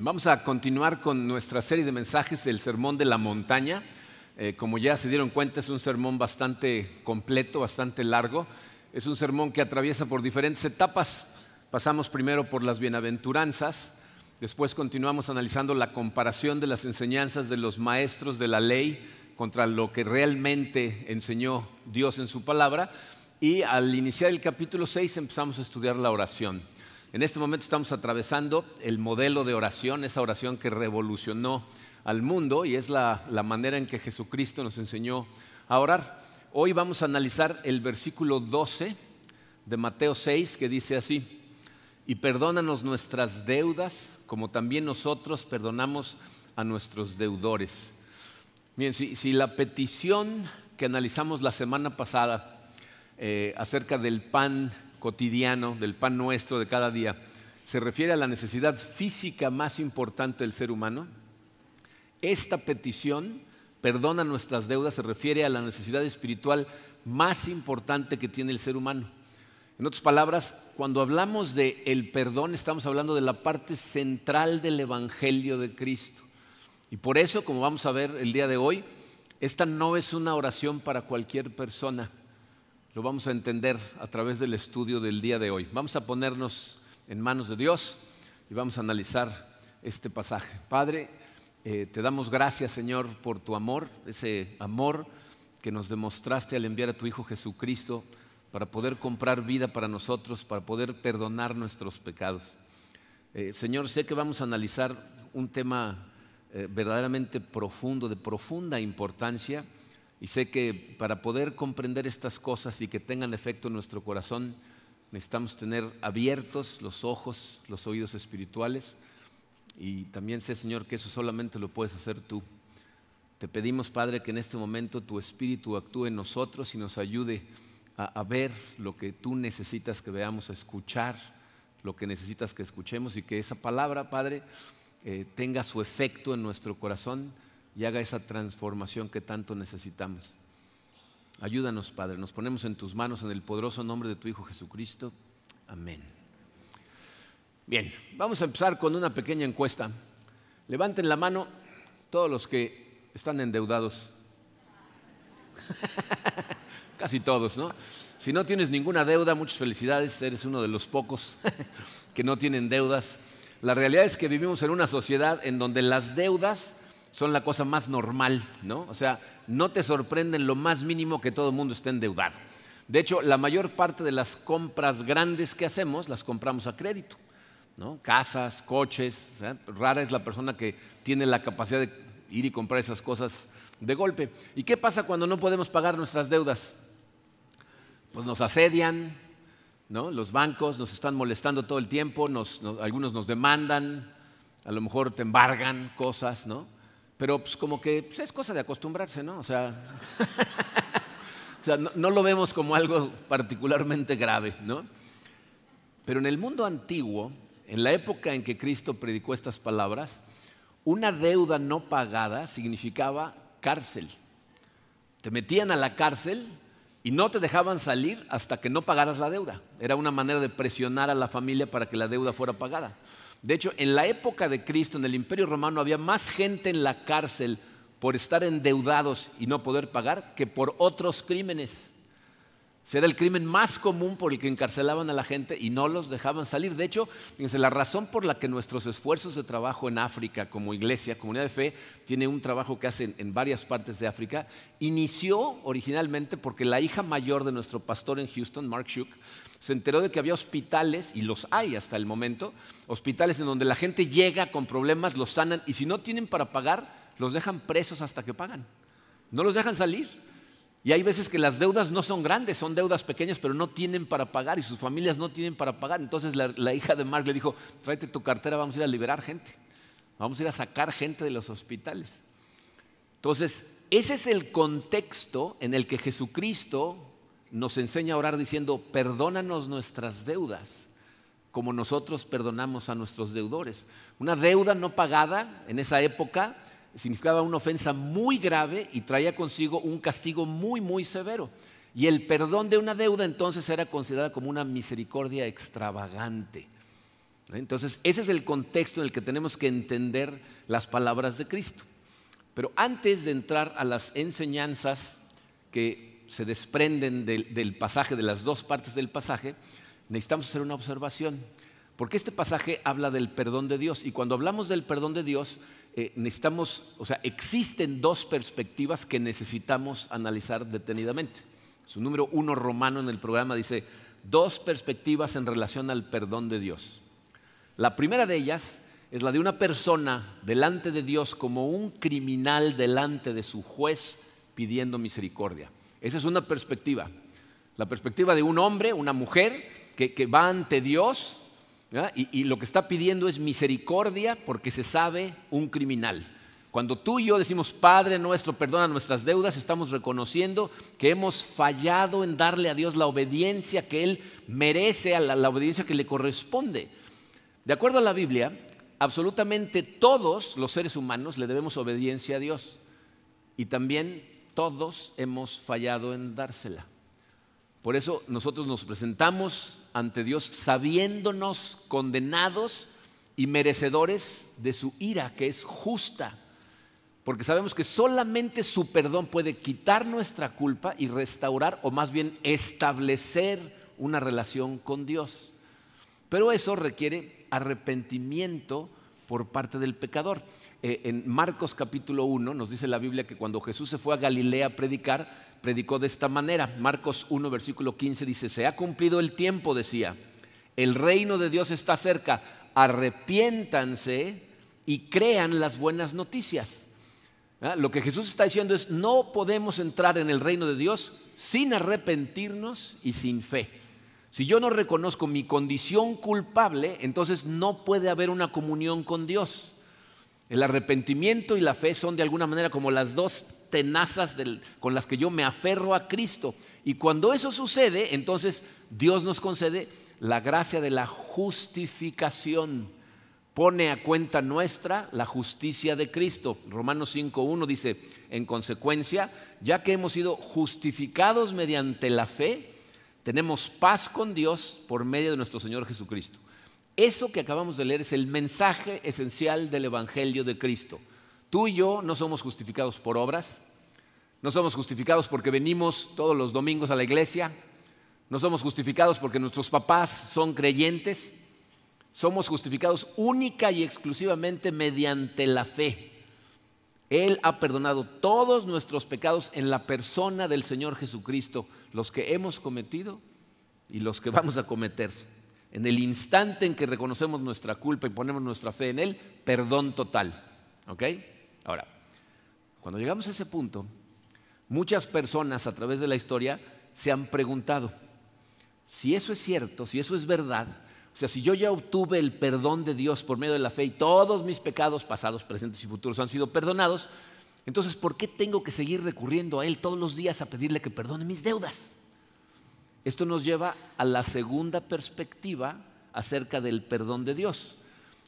Vamos a continuar con nuestra serie de mensajes del Sermón de la Montaña. Eh, como ya se dieron cuenta, es un sermón bastante completo, bastante largo. Es un sermón que atraviesa por diferentes etapas. Pasamos primero por las bienaventuranzas, después continuamos analizando la comparación de las enseñanzas de los maestros de la ley contra lo que realmente enseñó Dios en su palabra. Y al iniciar el capítulo 6 empezamos a estudiar la oración. En este momento estamos atravesando el modelo de oración, esa oración que revolucionó al mundo y es la, manera en que Jesucristo nos enseñó a orar. Hoy vamos a analizar el versículo 12 de Mateo 6 que dice así, y perdónanos nuestras deudas como también nosotros perdonamos a nuestros deudores. Bien, si, la petición que analizamos la semana pasada eh, acerca del pan cotidiano, del pan nuestro de cada día, se refiere a la necesidad física más importante del ser humano, esta petición, perdona nuestras deudas, se refiere a la necesidad espiritual más importante que tiene el ser humano. En otras palabras, cuando hablamos de el perdón, estamos hablando de la parte central del Evangelio de Cristo. Y por eso, como vamos a ver el día de hoy, esta no es una oración para cualquier persona lo vamos a entender a través del estudio del día de hoy. Vamos a ponernos en manos de Dios y vamos a analizar este pasaje. Padre, eh, te damos gracias, Señor, por tu amor, ese amor que nos demostraste al enviar a tu Hijo Jesucristo para poder comprar vida para nosotros, para poder perdonar nuestros pecados. Eh, Señor, sé que vamos a analizar un tema eh, verdaderamente profundo, de profunda importancia y sé que para poder comprender estas cosas y que tengan efecto en nuestro corazón, necesitamos tener abiertos los ojos, los oídos espirituales. Y también sé, Señor, que eso solamente lo puedes hacer tú. Te pedimos, Padre, que en este momento tu Espíritu actúe en nosotros y nos ayude a, ver lo que tú necesitas que veamos, a escuchar lo que necesitas que escuchemos y que esa palabra, Padre, eh, tenga su efecto en nuestro corazón y haga esa transformación que tanto necesitamos. Ayúdanos, Padre. Nos ponemos en tus manos en el poderoso nombre de tu Hijo Jesucristo. Amén. Bien, vamos a empezar con una pequeña encuesta. Levanten la mano todos los que están endeudados. Casi todos, ¿no? Si no tienes ninguna deuda, muchas felicidades, eres uno de los pocos que no tienen deudas. La realidad es que vivimos en una sociedad en donde las deudas son la cosa más normal, ¿no? O sea, no te sorprende en lo más mínimo que todo el mundo esté endeudado. De hecho, la mayor parte de las compras grandes que hacemos las compramos a crédito, ¿no? Casas, coches, rara es la persona que tiene la capacidad de ir y comprar esas cosas de golpe. ¿Y qué pasa cuando no podemos pagar nuestras deudas? Pues nos asedian, ¿no? Los bancos nos están molestando todo el tiempo, algunos nos demandan, a lo mejor te embargan cosas, ¿no? Pero pues como que pues, es cosa de acostumbrarse, ¿no? O sea, no, lo vemos como algo particularmente grave, ¿no? Pero en el mundo antiguo, en la época en que Cristo predicó estas palabras, una deuda no pagada significaba cárcel. Te metían a la cárcel y no te dejaban salir hasta que no pagaras la deuda. Era una manera de presionar a la familia para que la deuda fuera pagada. De hecho, en la época de Cristo, en el Imperio Romano, había más gente en la cárcel por estar endeudados y no poder pagar que por otros crímenes. Era el crimen más común por el que encarcelaban a la gente y no los dejaban salir. De hecho, fíjense, la razón por la que nuestros esfuerzos de trabajo en África como iglesia, comunidad de fe, tiene un trabajo que hacen en varias partes de África, inició originalmente porque la hija mayor de nuestro pastor en Houston, Mark Shook, se enteró de que había hospitales, y los hay hasta el momento, hospitales en donde la gente llega con problemas, los sanan, y si no tienen para pagar, los dejan presos hasta que pagan. No los dejan salir. Y hay veces que las deudas no son grandes, son deudas pequeñas, pero no tienen para pagar y sus familias no tienen para pagar. Entonces la, hija de Mark le dijo, tráete tu cartera, vamos a ir a liberar gente. Vamos a ir a sacar gente de los hospitales. Entonces, ese es el contexto en el que Jesucristo nos enseña a orar diciendo, perdónanos nuestras deudas, como nosotros perdonamos a nuestros deudores. Una deuda no pagada en esa época significaba una ofensa muy grave y traía consigo un castigo muy, muy severo. Y el perdón de una deuda entonces era considerada como una misericordia extravagante. Entonces, ese es el contexto en el que tenemos que entender las palabras de Cristo. Pero antes de entrar a las enseñanzas que se desprenden del, pasaje, de las dos partes del pasaje, necesitamos hacer una observación. Porque este pasaje habla del perdón de Dios. Y cuando hablamos del perdón de Dios, eh, necesitamos, o sea, existen dos perspectivas que necesitamos analizar detenidamente. Su número uno romano en el programa dice, dos perspectivas en relación al perdón de Dios. La primera de ellas es la de una persona delante de Dios como un criminal delante de su juez pidiendo misericordia. Esa es una perspectiva. La perspectiva de un hombre, una mujer que, va ante Dios y, y lo que está pidiendo es misericordia porque se sabe un criminal. Cuando tú y yo decimos, Padre nuestro, perdona nuestras deudas, estamos reconociendo que hemos fallado en darle a Dios la obediencia que Él merece, a la, obediencia que le corresponde. De acuerdo a la Biblia, absolutamente todos los seres humanos le debemos obediencia a Dios. Y también todos hemos fallado en dársela. Por eso nosotros nos presentamos ante Dios sabiéndonos condenados y merecedores de su ira, que es justa porque sabemos que solamente su perdón puede quitar nuestra culpa y restaurar o más bien establecer una relación con Dios. Pero eso requiere arrepentimiento por parte del pecador. Eh, en Marcos capítulo 1 nos dice la Biblia que cuando Jesús se fue a Galilea a predicar, predicó de esta manera. Marcos 1 versículo 15 dice, se ha cumplido el tiempo, decía, el reino de Dios está cerca, arrepiéntanse y crean las buenas noticias. ¿Ah? Lo que Jesús está diciendo es, no podemos entrar en el reino de Dios sin arrepentirnos y sin fe. Si yo no reconozco mi condición culpable, entonces no puede haber una comunión con Dios. El arrepentimiento y la fe son de alguna manera como las dos tenazas con las que yo me aferro a Cristo. Y cuando eso sucede, entonces Dios nos concede la gracia de la justificación pone a cuenta nuestra la justicia de Cristo. Romanos 5.1 dice, en consecuencia, ya que hemos sido justificados mediante la fe, tenemos paz con Dios por medio de nuestro Señor Jesucristo. Eso que acabamos de leer es el mensaje esencial del Evangelio de Cristo. Tú y yo no somos justificados por obras, no somos justificados porque venimos todos los domingos a la iglesia, no somos justificados porque nuestros papás son creyentes, somos justificados única y exclusivamente mediante la fe. Él ha perdonado todos nuestros pecados en la persona del Señor Jesucristo, los que hemos cometido y los que vamos a cometer. En el instante en que reconocemos nuestra culpa y ponemos nuestra fe en Él, perdón total. ¿Ok? Ahora, cuando llegamos a ese punto, muchas personas a través de la historia se han preguntado, si eso es cierto, si eso es verdad, o sea, si yo ya obtuve el perdón de Dios por medio de la fe y todos mis pecados pasados, presentes y futuros han sido perdonados, entonces ¿por qué tengo que seguir recurriendo a Él todos los días a pedirle que perdone mis deudas? Esto nos lleva a la segunda perspectiva acerca del perdón de Dios.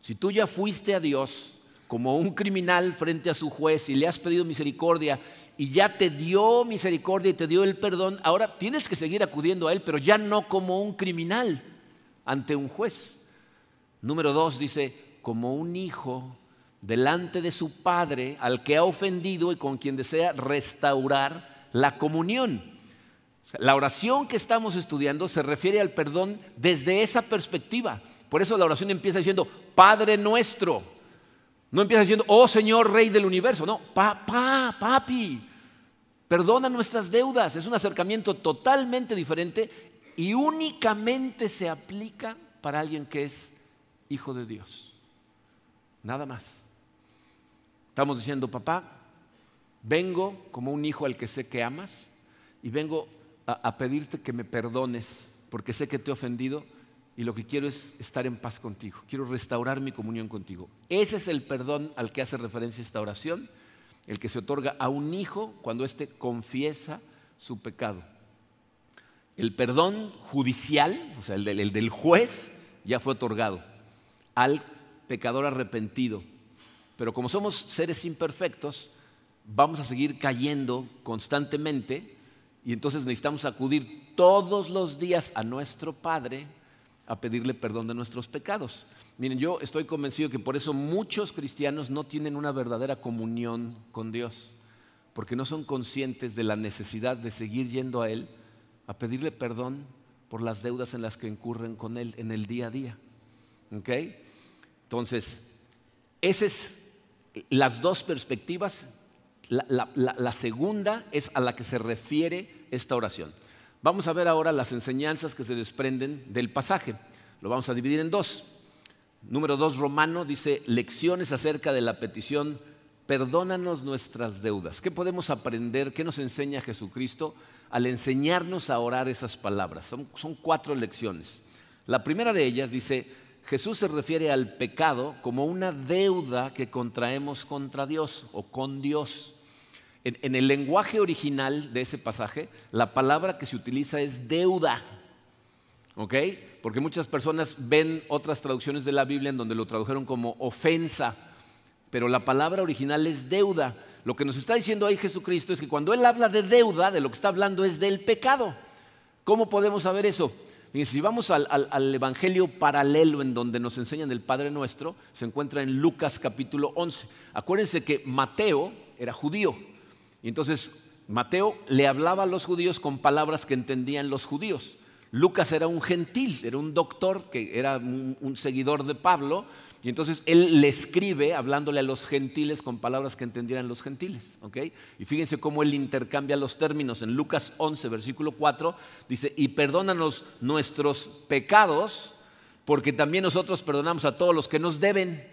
Si tú ya fuiste a Dios como un criminal frente a su juez y le has pedido misericordia y ya te dio misericordia y te dio el perdón, ahora tienes que seguir acudiendo a Él, pero ya no como un criminal ante un juez. Número dos dice, como un hijo delante de su padre al que ha ofendido y con quien desea restaurar la comunión. La oración que estamos estudiando se refiere al perdón desde esa perspectiva. Por eso la oración empieza diciendo, Padre nuestro. No empieza diciendo, oh Señor Rey del universo. No, papá, papi, perdona nuestras deudas. Es un acercamiento totalmente diferente y únicamente se aplica para alguien que es hijo de Dios. Nada más. Estamos diciendo, papá, vengo como un hijo al que sé que amas y vengo a, pedirte que me perdones porque sé que te he ofendido y lo que quiero es estar en paz contigo. Quiero restaurar mi comunión contigo. Ese es el perdón al que hace referencia esta oración, el que se otorga a un hijo cuando éste confiesa su pecado. El perdón judicial, o sea, el del, juez, ya fue otorgado al pecador arrepentido. Pero como somos seres imperfectos, vamos a seguir cayendo constantemente y entonces necesitamos acudir todos los días a nuestro Padre a pedirle perdón de nuestros pecados. Miren, yo estoy convencido que por eso muchos cristianos no tienen una verdadera comunión con Dios, porque no son conscientes de la necesidad de seguir yendo a Él a pedirle perdón por las deudas en las que incurren con Él en el día a día. Entonces, esas es las dos perspectivas. La, segunda es a la que se refiere esta oración. Vamos a ver ahora las enseñanzas que se desprenden del pasaje. Lo vamos a dividir en dos. Número dos, Romano dice lecciones acerca de la petición, perdónanos nuestras deudas. ¿Qué podemos aprender? ¿Qué nos enseña Jesucristo al enseñarnos a orar esas palabras? Son cuatro lecciones. La primera de ellas dice, Jesús se refiere al pecado como una deuda que contraemos contra Dios o con Dios. En, el lenguaje original de ese pasaje, la palabra que se utiliza es deuda. ¿Ok? Porque muchas personas ven otras traducciones de la Biblia en donde lo tradujeron como ofensa, pero la palabra original es deuda. Lo que nos está diciendo ahí Jesucristo es que cuando Él habla de deuda, de lo que está hablando es del pecado. ¿Cómo podemos saber eso? si vamos al, al, Evangelio paralelo en donde nos enseñan el Padre Nuestro, se encuentra en Lucas capítulo 11. Acuérdense que Mateo era judío. Y entonces Mateo le hablaba a los judíos con palabras que entendían los judíos. Lucas era un gentil, era un doctor que era un, seguidor de Pablo, y entonces él le escribe hablándole a los gentiles con palabras que entendieran los gentiles. Y fíjense cómo él intercambia los términos. En Lucas 11, versículo 4, dice, y perdónanos nuestros pecados, porque también nosotros perdonamos a todos los que nos deben.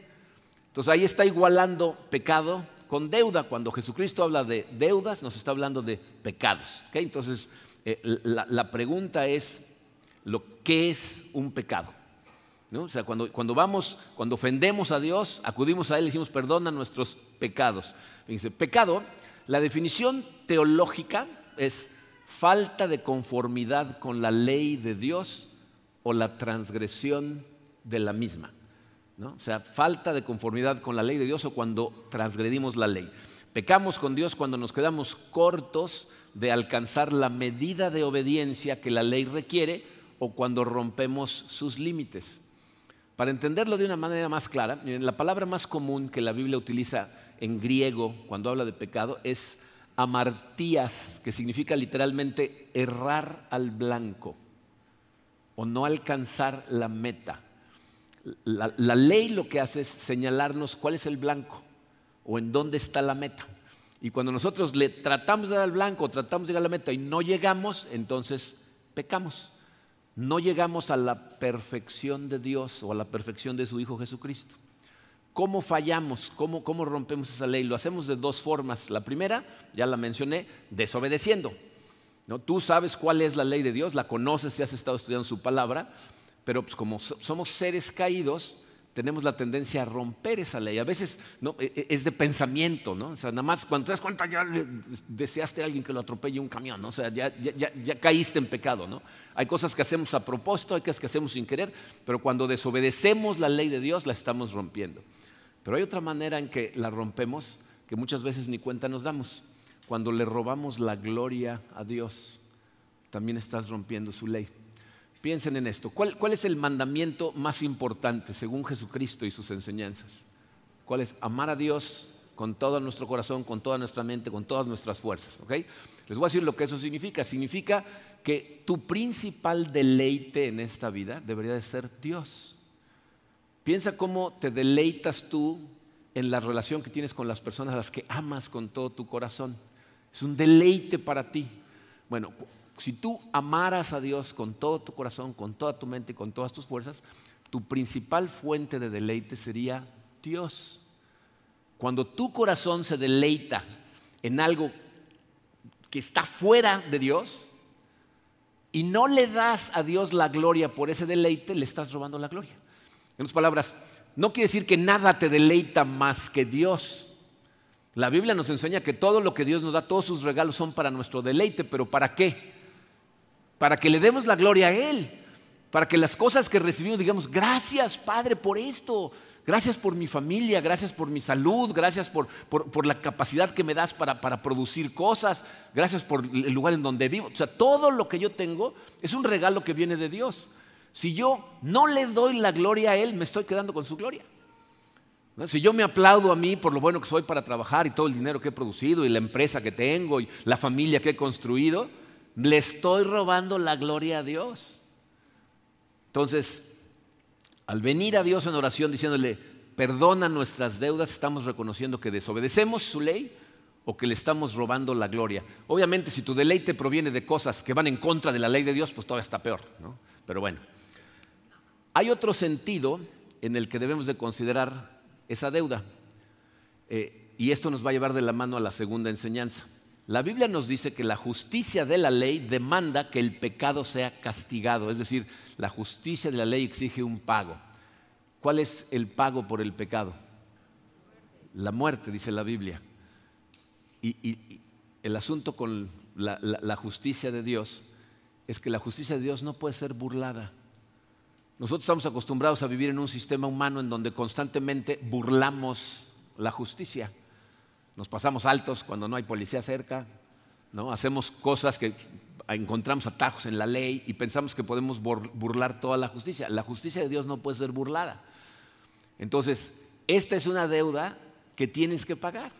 Entonces ahí está igualando pecado con deuda. Cuando Jesucristo habla de deudas, nos está hablando de pecados. Entonces, eh, la, pregunta es, ¿lo, ¿qué es un pecado? O sea, cuando, cuando, vamos, cuando ofendemos a Dios, acudimos a Él y decimos, perdona nuestros pecados. Dice, pecado, la definición teológica es falta de conformidad con la ley de Dios o la transgresión de la misma. O sea, falta de conformidad con la ley de Dios o cuando transgredimos la ley. Pecamos con Dios cuando nos quedamos cortos de alcanzar la medida de obediencia que la ley requiere o cuando rompemos sus límites. Para entenderlo de una manera más clara, la palabra más común que la Biblia utiliza en griego cuando habla de pecado es amartías, que significa literalmente errar al blanco o no alcanzar la meta. La, ley lo que hace es señalarnos cuál es el blanco o en dónde está la meta. Y cuando nosotros le tratamos de dar al blanco, tratamos de llegar a la meta y no llegamos, entonces pecamos. No llegamos a la perfección de Dios o a la perfección de su Hijo Jesucristo. ¿Cómo fallamos? ¿Cómo, ¿Cómo, rompemos esa ley? Lo hacemos de dos formas. La primera, ya la mencioné, desobedeciendo. ¿No? Tú sabes cuál es la ley de Dios, la conoces si has estado estudiando su palabra, pero pues como somos seres caídos, tenemos la tendencia a romper esa ley. A veces ¿no? E, e, es de pensamiento, ¿no? O sea, nada más cuando te das cuenta ya deseaste a alguien que lo atropelle un camión, ¿no? O sea, ya, ya, caíste en pecado, ¿no? Hay cosas que hacemos a propósito, hay cosas que hacemos sin querer, pero cuando desobedecemos la ley de Dios la estamos rompiendo. Pero hay otra manera en que la rompemos que muchas veces ni cuenta nos damos. Cuando le robamos la gloria a Dios, también estás rompiendo su ley. Piensen en esto. ¿Cuál, es el mandamiento más importante según Jesucristo y sus enseñanzas? ¿Cuál es? Amar a Dios con todo nuestro corazón, con toda nuestra mente, con todas nuestras fuerzas. Les voy a decir lo que eso significa. Significa que tu principal deleite en esta vida debería de ser Dios. Piensa cómo te deleitas tú en la relación que tienes con las personas a las que amas con todo tu corazón. Es un deleite para ti. Bueno, si tú amaras a Dios con todo tu corazón, con toda tu mente y con todas tus fuerzas, tu principal fuente de deleite sería Dios. Cuando tu corazón se deleita en algo que está fuera de Dios y no le das a Dios la gloria por ese deleite, le estás robando la gloria. En otras palabras, no quiere decir que nada te deleita más que Dios. La Biblia nos enseña que todo lo que Dios nos da, todos sus regalos son para nuestro deleite, pero ¿para qué? Para que le demos la gloria a Él, para que las cosas que recibimos digamos, gracias Padre por esto, gracias por mi familia, gracias por mi salud, gracias por, la capacidad que me das para, para, producir cosas, gracias por el lugar en donde vivo. O sea, todo lo que yo tengo es un regalo que viene de Dios. Si yo no le doy la gloria a Él, me estoy quedando con su gloria. Si yo me aplaudo a mí por lo bueno que soy para trabajar y todo el dinero que he producido y la empresa que tengo y la familia que he construido, le estoy robando la gloria a Dios. Entonces, al venir a Dios en oración diciéndole, perdona nuestras deudas, estamos reconociendo que desobedecemos su ley o que le estamos robando la gloria. Obviamente, si tu deleite proviene de cosas que van en contra de la ley de Dios, pues todavía está peor. ¿no? Pero bueno, hay otro sentido en el que debemos de considerar esa deuda. Eh, y esto nos va a llevar de la mano a la segunda enseñanza. La Biblia nos dice que la justicia de la ley demanda que el pecado sea castigado, es decir, la justicia de la ley exige un pago. ¿Cuál es el pago por el pecado? La muerte, dice la Biblia. Y, el asunto con la justicia de Dios es que la justicia de Dios no puede ser burlada. Nosotros estamos acostumbrados a vivir en un sistema humano en donde constantemente burlamos la justicia. Nos pasamos altos cuando no hay policía cerca, ¿no? hacemos cosas que encontramos atajos en la ley y pensamos que podemos burlar toda la justicia. La justicia de Dios no puede ser burlada. Entonces, esta es una deuda que tienes que pagar.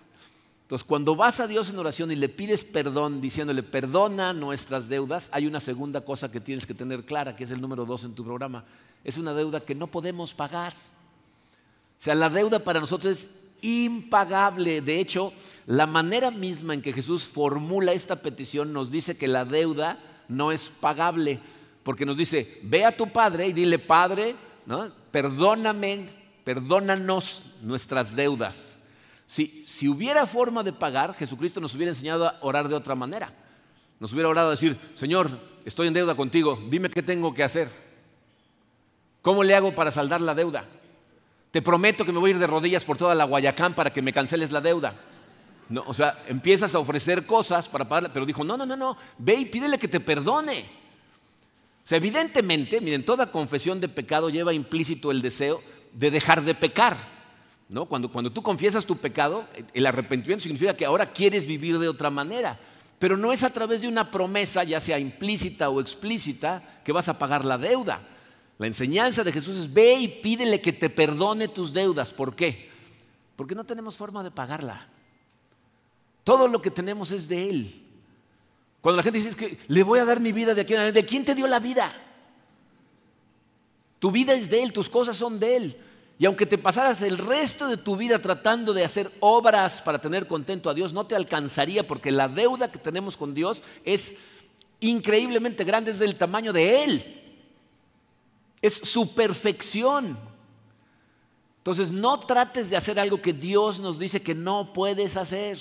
Entonces, cuando vas a Dios en oración y le pides perdón, diciéndole, perdona nuestras deudas, hay una segunda cosa que tienes que tener clara, que es el número dos en tu programa es una deuda que no podemos pagar. O sea, la deuda para nosotros es impagable. De hecho, la manera misma en que Jesús formula esta petición nos dice que la deuda no es pagable, porque nos dice, ve a tu Padre y dile, Padre, perdóname, perdónanos nuestras deudas. Si, si hubiera forma de pagar, Jesucristo nos hubiera enseñado a orar de otra manera. Nos hubiera orado a decir, Señor, estoy en deuda contigo, dime qué tengo que hacer. ¿Cómo le hago para saldar la deuda? Te prometo que me voy a ir de rodillas por toda la Guayacán para que me canceles la deuda. No, o sea, empiezas a ofrecer cosas para pagar, pero dijo, no, no, no, no, ve y pídele que te perdone. O sea, evidentemente, miren, toda confesión de pecado lleva implícito el deseo de dejar de pecar. ¿no? Cuando, cuando tú confiesas tu pecado, el arrepentimiento significa que ahora quieres vivir de otra manera. Pero no es a través de una promesa, ya sea implícita o explícita, que vas a pagar la deuda. La enseñanza de Jesús es ve y pídele que te perdone tus deudas. ¿Por qué? Porque no tenemos forma de pagarla. Todo lo que tenemos es de Él. Cuando la gente dice que le voy a dar mi vida de aquí, ¿de quién te dio la vida? Tu vida es de Él, tus cosas son de Él. Y aunque te pasaras el resto de tu vida tratando de hacer obras para tener contento a Dios, no te alcanzaría porque la deuda que tenemos con Dios es increíblemente grande, es del tamaño de Él es su perfección. Entonces no trates de hacer algo que Dios nos dice que no puedes hacer.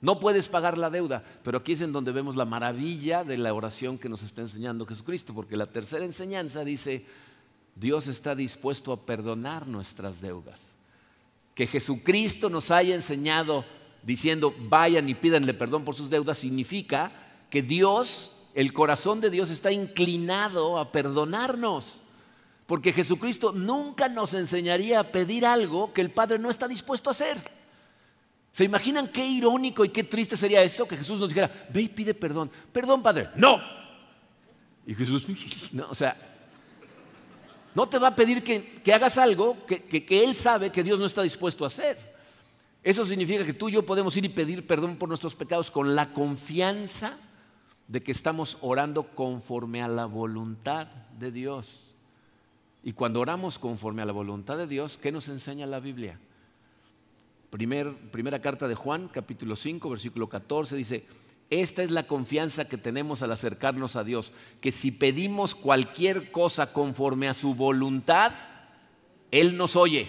No puedes pagar la deuda, pero aquí es en donde vemos la maravilla de la oración que nos está enseñando Jesucristo, porque la tercera enseñanza dice, Dios está dispuesto a perdonar nuestras deudas. Que Jesucristo nos haya enseñado diciendo, vayan y pídanle perdón por sus deudas, significa que Dios el corazón de Dios está inclinado a perdonarnos. Porque Jesucristo nunca nos enseñaría a pedir algo que el Padre no está dispuesto a hacer. ¿Se imaginan qué irónico y qué triste sería eso? Que Jesús nos dijera, ve y pide perdón. Perdón, Padre. No. Y Jesús, no, o sea, no te va a pedir que, hagas algo que, que Él sabe que Dios no está dispuesto a hacer. Eso significa que tú y yo podemos ir y pedir perdón por nuestros pecados con la confianza de que estamos orando conforme a la voluntad de Dios. Y cuando oramos conforme a la voluntad de Dios, ¿qué nos enseña la Biblia? primera carta de Juan, capítulo 5, versículo 14, dice, esta es la confianza que tenemos al acercarnos a Dios, que si pedimos cualquier cosa conforme a su voluntad, Él nos oye.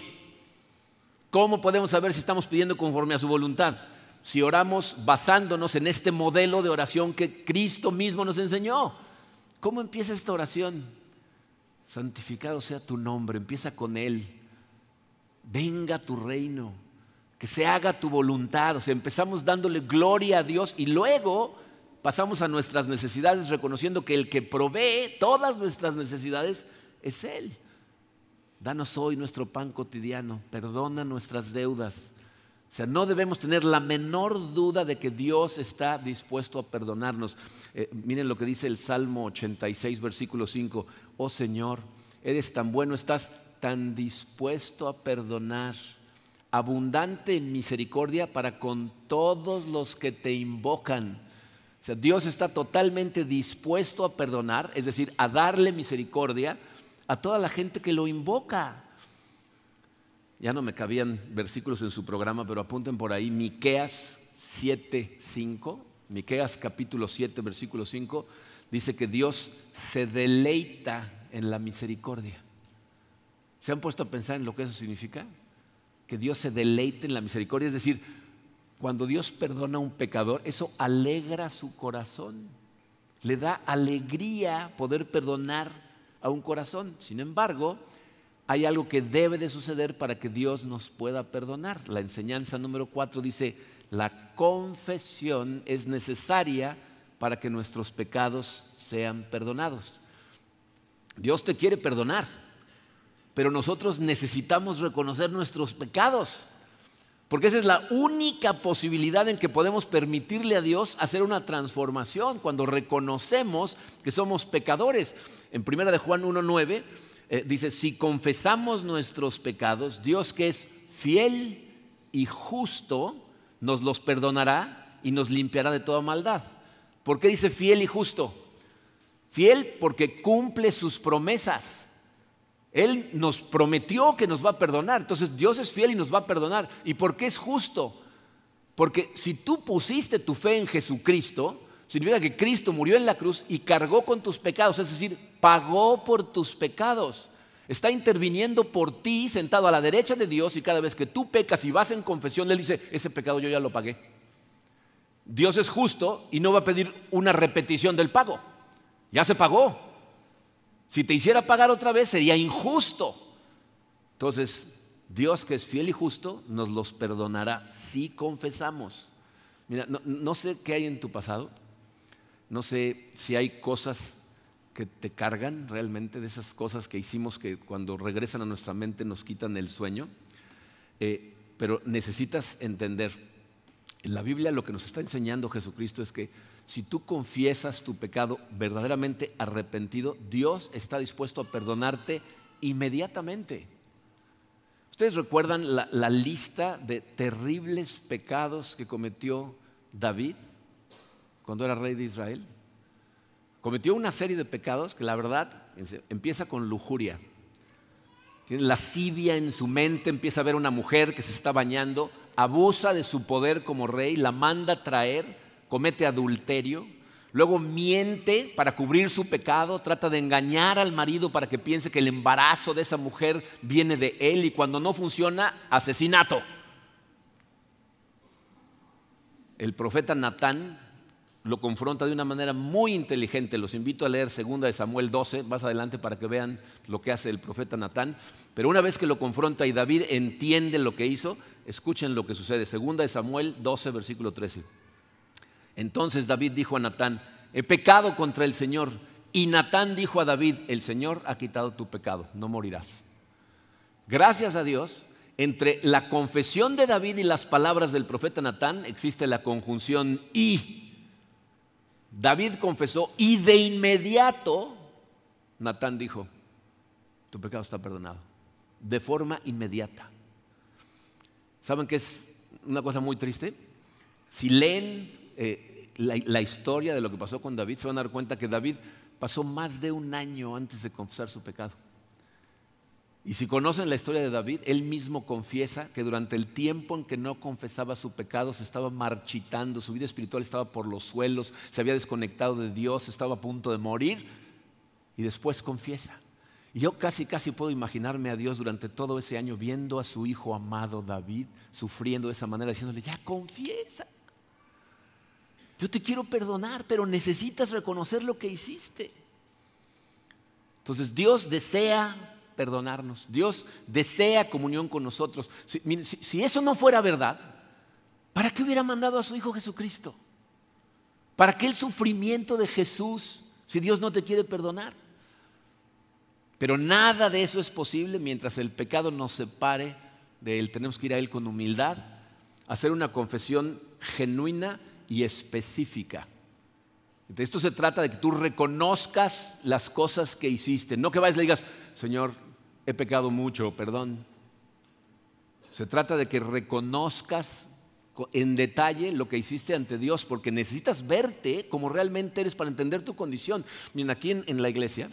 ¿Cómo podemos saber si estamos pidiendo conforme a su voluntad? Si oramos basándonos en este modelo de oración que Cristo mismo nos enseñó. ¿Cómo empieza esta oración? Santificado sea tu nombre, empieza con Él. Venga tu reino, que se haga tu voluntad. O sea, empezamos dándole gloria a Dios y luego pasamos a nuestras necesidades reconociendo que el que provee todas nuestras necesidades es Él. Danos hoy nuestro pan cotidiano, perdona nuestras deudas O sea, no debemos tener la menor duda de que Dios está dispuesto a perdonarnos. Eh, miren lo que dice el Salmo 86, versículo 5. Oh Señor, eres tan bueno, estás tan dispuesto a perdonar, abundante en misericordia para con todos los que te invocan. O sea, Dios está totalmente dispuesto a perdonar, es decir, a darle misericordia a toda la gente que lo invoca. Ya no me cabían versículos en su programa, pero apunten por ahí Miqueas 7:5, Miqueas capítulo 7, versículo 5, dice que Dios se deleita en la misericordia. ¿Se han puesto a pensar en lo que eso significa? Que Dios se deleite en la misericordia, es decir, cuando Dios perdona a un pecador, eso alegra su corazón. Le da alegría poder perdonar a un corazón. Sin embargo, hay algo que debe de suceder para que Dios nos pueda perdonar. La enseñanza número cuatro dice, la confesión es necesaria para que nuestros pecados sean perdonados. Dios te quiere perdonar, pero nosotros necesitamos reconocer nuestros pecados, porque esa es la única posibilidad en que podemos permitirle a Dios hacer una transformación, cuando reconocemos que somos pecadores. En primera de Juan 1.9 eh, dice, si confesamos nuestros pecados, Dios que es fiel y justo, nos los perdonará y nos limpiará de toda maldad. ¿Por qué dice fiel y justo? Fiel porque cumple sus promesas. Él nos prometió que nos va a perdonar. Entonces Dios es fiel y nos va a perdonar. ¿Y por qué es justo? Porque si tú pusiste tu fe en Jesucristo, significa que Cristo murió en la cruz y cargó con tus pecados, es decir, pagó por tus pecados. Está interviniendo por ti sentado a la derecha de Dios y cada vez que tú pecas y vas en confesión, Él dice, ese pecado yo ya lo pagué. Dios es justo y no va a pedir una repetición del pago. Ya se pagó. Si te hiciera pagar otra vez sería injusto. Entonces, Dios que es fiel y justo nos los perdonará si confesamos. Mira, no, no sé qué hay en tu pasado. No sé si hay cosas que te cargan realmente, de esas cosas que hicimos que cuando regresan a nuestra mente nos quitan el sueño. Eh, pero necesitas entender, en la Biblia lo que nos está enseñando Jesucristo es que si tú confiesas tu pecado verdaderamente arrepentido, Dios está dispuesto a perdonarte inmediatamente. ¿Ustedes recuerdan la lista de terribles pecados que cometió David? Cuando era rey de Israel. Cometió una serie de pecados que la verdad empieza con lujuria. Tiene lascivia en su mente, empieza a ver una mujer que se está bañando, abusa de su poder como rey, la manda a traer, comete adulterio, luego miente para cubrir su pecado, trata de engañar al marido para que piense que el embarazo de esa mujer viene de él y cuando no funciona, asesinato. El profeta Natán lo confronta de una manera muy inteligente. Los invito a leer 2 de Samuel 12, más adelante para que vean lo que hace el profeta Natán. Pero una vez que lo confronta y David entiende lo que hizo, escuchen lo que sucede. 2 de Samuel 12, versículo 13. Entonces David dijo a Natán, he pecado contra el Señor. Y Natán dijo a David, el Señor ha quitado tu pecado, no morirás. Gracias a Dios, entre la confesión de David y las palabras del profeta Natán existe la conjunción y David confesó y de inmediato Natán dijo, tu pecado está perdonado, de forma inmediata. ¿Saben qué es una cosa muy triste? Si leen eh, la, la historia de lo que pasó con David, se van a dar cuenta que David pasó más de un año antes de confesar su pecado. Y si conocen la historia de David, él mismo confiesa que durante el tiempo en que no confesaba su pecado se estaba marchitando, su vida espiritual estaba por los suelos, se había desconectado de Dios, estaba a punto de morir y después confiesa. Y yo casi, casi puedo imaginarme a Dios durante todo ese año viendo a su hijo amado David sufriendo de esa manera, diciéndole, ya confiesa. Yo te quiero perdonar, pero necesitas reconocer lo que hiciste. Entonces Dios desea perdonarnos. Dios desea comunión con nosotros. Si, eso no fuera verdad, ¿para qué hubiera mandado a su Hijo Jesucristo? ¿Para qué el sufrimiento de Jesús si Dios no te quiere perdonar? Pero nada de eso es posible mientras el pecado nos separe de Él. Tenemos que ir a Él con humildad hacer una confesión genuina y específica. esto se trata de que tú reconozcas las cosas que hiciste, no que vayas y le digas, Señor, he pecado mucho, perdón. Se trata de que reconozcas en detalle lo que hiciste ante Dios, porque necesitas verte como realmente eres para entender tu condición. Miren, aquí en, la iglesia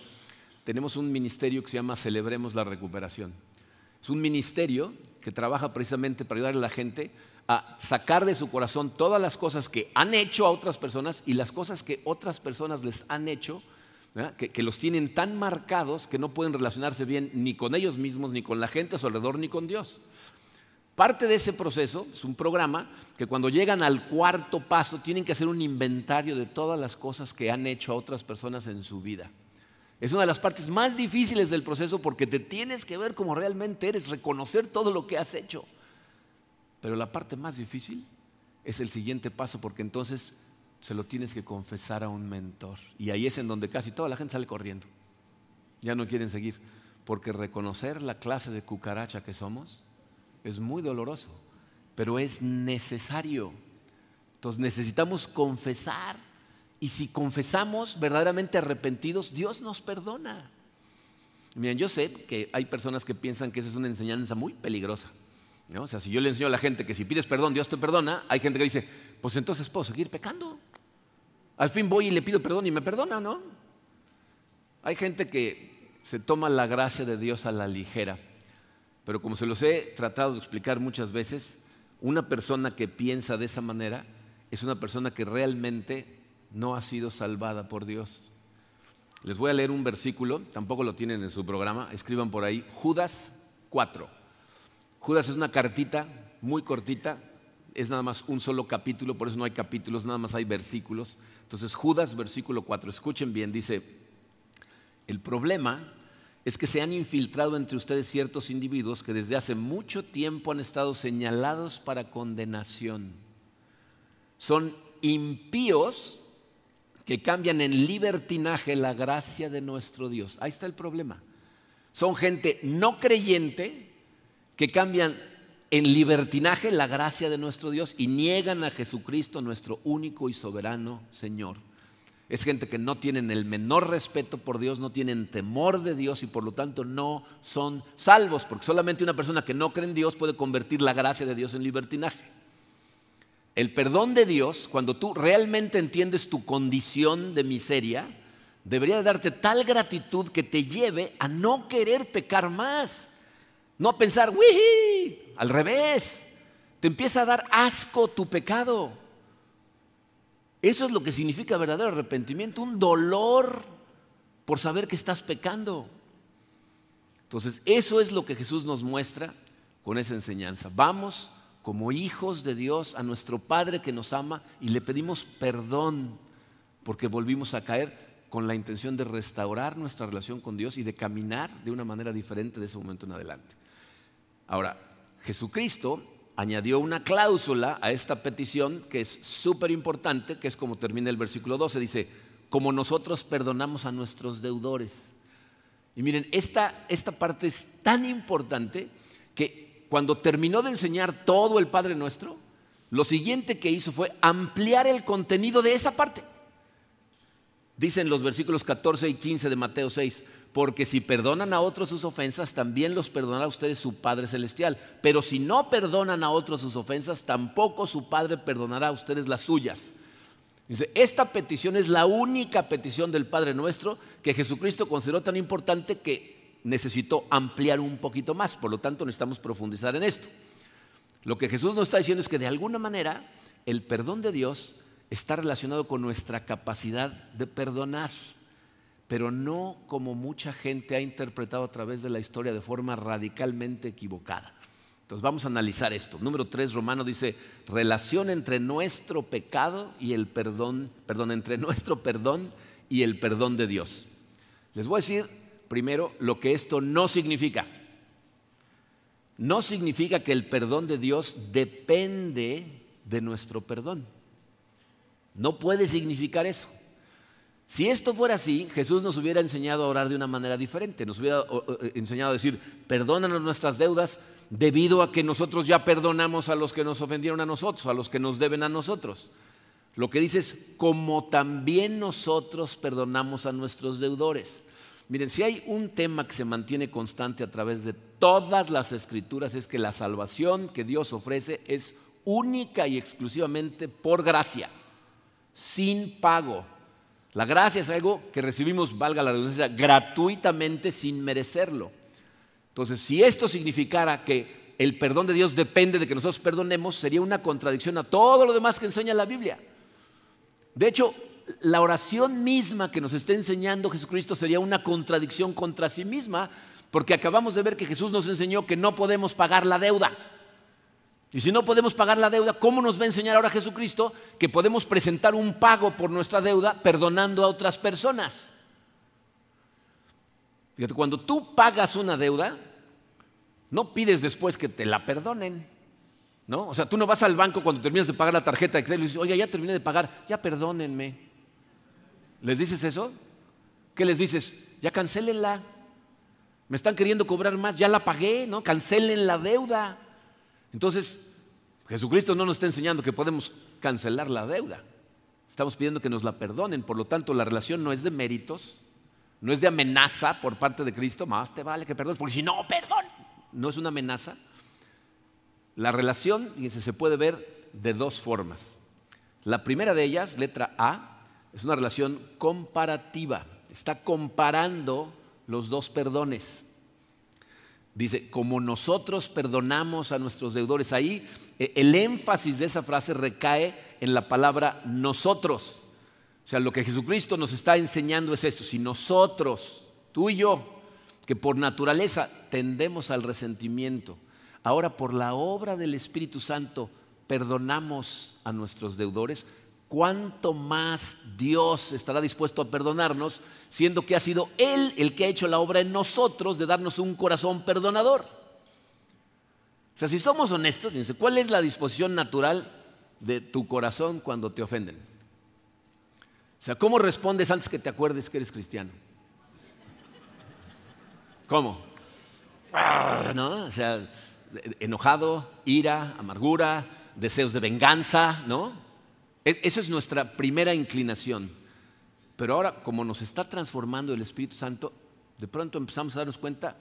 tenemos un ministerio que se llama Celebremos la Recuperación. Es un ministerio que trabaja precisamente para ayudar a la gente a sacar de su corazón todas las cosas que han hecho a otras personas y las cosas que otras personas les han hecho, que, los tienen tan marcados que no pueden relacionarse bien ni con ellos mismos, ni con la gente a su alrededor, ni con Dios. Parte de ese proceso es un programa que cuando llegan al cuarto paso tienen que hacer un inventario de todas las cosas que han hecho a otras personas en su vida. Es una de las partes más difíciles del proceso porque te tienes que ver como realmente eres, reconocer todo lo que has hecho. Pero la parte más difícil es el siguiente paso porque entonces se lo tienes que confesar a un mentor. Y ahí es en donde casi toda la gente sale corriendo. Ya no quieren seguir. Porque reconocer la clase de cucaracha que somos es muy doloroso, pero es necesario. Entonces necesitamos confesar y si confesamos verdaderamente arrepentidos, Dios nos perdona. Miren, yo sé que hay personas que piensan que esa es una enseñanza muy peligrosa. O sea, si yo le enseño a la gente que si pides perdón, Dios te perdona, hay gente que dice, pues entonces puedo seguir pecando. Al fin voy y le pido perdón y me perdona, ¿no? Hay gente que se toma la gracia de Dios a la ligera pero como se los he tratado de explicar muchas veces, una persona que piensa de esa manera es una persona que realmente no ha sido salvada por Dios. Les voy a leer un versículo, tampoco lo tienen en su programa, escriban por ahí, Judas 4. Judas es una cartita muy cortita, es nada más un solo capítulo, por eso no hay capítulos, nada más hay versículos. Entonces Judas, versículo 4, escuchen bien, dice, el problema es que se han infiltrado entre ustedes ciertos individuos que desde hace mucho tiempo han estado señalados para condenación. Son impíos que cambian en libertinaje la gracia de nuestro Dios. Ahí está el problema. Son gente no creyente que cambian en libertinaje la gracia de nuestro Dios y niegan a Jesucristo, nuestro único y soberano Señor es gente que no tienen el menor respeto por Dios, no tienen temor de Dios y por lo tanto no son salvos, porque solamente una persona que no cree en Dios puede convertir la gracia de Dios en libertinaje. El perdón de Dios, cuando tú realmente entiendes tu condición de miseria, debería darte tal gratitud que te lleve a no querer pecar más, no pensar, ¡wihi! Al revés, te empieza a dar asco tu pecado. Eso es lo que significa verdadero arrepentimiento, un dolor por saber que estás pecando. Entonces, eso es lo que Jesús nos muestra con esa enseñanza. Vamos como hijos de Dios a nuestro Padre que nos ama y le pedimos perdón porque volvimos a caer con la intención de restaurar nuestra relación con Dios y de caminar de una manera diferente de ese momento en adelante. Ahora, Jesucristo añadió una cláusula a esta petición que es súper importante, que es como termina el versículo 12, dice, como nosotros perdonamos a nuestros deudores. Y miren, esta, esta parte es tan importante que cuando terminó de enseñar todo el Padre Nuestro, lo siguiente que hizo fue ampliar el contenido de esa parte. Dicen los versículos 14 y 15 de Mateo 6, porque si perdonan a otros sus ofensas, también los perdonará a ustedes su Padre Celestial. Pero si no perdonan a otros sus ofensas, tampoco su Padre perdonará a ustedes las suyas. Dice, esta petición es la única petición del Padre nuestro que Jesucristo consideró tan importante que necesitó ampliar un poquito más. Por lo tanto, necesitamos profundizar en esto. Lo que Jesús nos está diciendo es que de alguna manera el perdón de Dios está relacionado con nuestra capacidad de perdonar pero no como mucha gente ha interpretado a través de la historia de forma radicalmente equivocada. Entonces vamos a analizar esto. Número tres, Romano dice, relación entre nuestro pecado y el perdón, perdón, entre nuestro perdón y el perdón de Dios. Les voy a decir primero lo que esto no significa. No significa que el perdón de Dios depende de nuestro perdón. No puede significar eso. Si esto fuera así, Jesús nos hubiera enseñado a orar de una manera diferente, nos hubiera enseñado a decir, perdónanos nuestras deudas debido a que nosotros ya perdonamos a los que nos ofendieron a nosotros, a los que nos deben a nosotros. Lo que dice es, como también nosotros perdonamos a nuestros deudores. Miren, si hay un tema que se mantiene constante a través de todas las escrituras es que la salvación que Dios ofrece es única y exclusivamente por gracia, sin pago. La gracia es algo que recibimos, valga la redundancia, gratuitamente sin merecerlo. Entonces, si esto significara que el perdón de Dios depende de que nosotros perdonemos, sería una contradicción a todo lo demás que enseña la Biblia. De hecho, la oración misma que nos está enseñando Jesucristo sería una contradicción contra sí misma, porque acabamos de ver que Jesús nos enseñó que no podemos pagar la deuda. Y si no podemos pagar la deuda, ¿cómo nos va a enseñar ahora Jesucristo que podemos presentar un pago por nuestra deuda perdonando a otras personas? Fíjate, cuando tú pagas una deuda, no pides después que te la perdonen. ¿No? O sea, tú no vas al banco cuando terminas de pagar la tarjeta de crédito y dices, oye, ya terminé de pagar, ya perdónenme. ¿Les dices eso? ¿Qué les dices? Ya cancélenla. Me están queriendo cobrar más, ya la pagué, ¿no? Cancelen la deuda. Entonces, Jesucristo no nos está enseñando que podemos cancelar la deuda. Estamos pidiendo que nos la perdonen. Por lo tanto, la relación no es de méritos, no es de amenaza por parte de Cristo. Más te vale que perdones, porque si no, perdón. No es una amenaza, la relación, se puede ver de dos formas. La primera de ellas, letra A, es una relación comparativa. Está comparando los dos perdones. Dice, como nosotros perdonamos a nuestros deudores, ahí eh, el énfasis de esa frase recae en la palabra nosotros. O sea, lo que Jesucristo nos está enseñando es esto. Si nosotros, tú y yo, que por naturaleza tendemos al resentimiento, ahora por la obra del Espíritu Santo perdonamos a nuestros deudores, ¿cuánto más Dios estará dispuesto a perdonarnos, siendo que ha sido Él el que ha hecho la obra en nosotros de darnos un corazón perdonador? O sea, si somos honestos, ¿cuál es la disposición natural de tu corazón cuando te ofenden? O sea, ¿cómo respondes antes que te acuerdes que eres cristiano? ¿Cómo? ¿No? O sea, enojado, ira, amargura, deseos de venganza, ¿no? Esa es nuestra primera inclinación. Pero ahora, como nos está transformando el Espíritu Santo, de pronto empezamos a darnos cuenta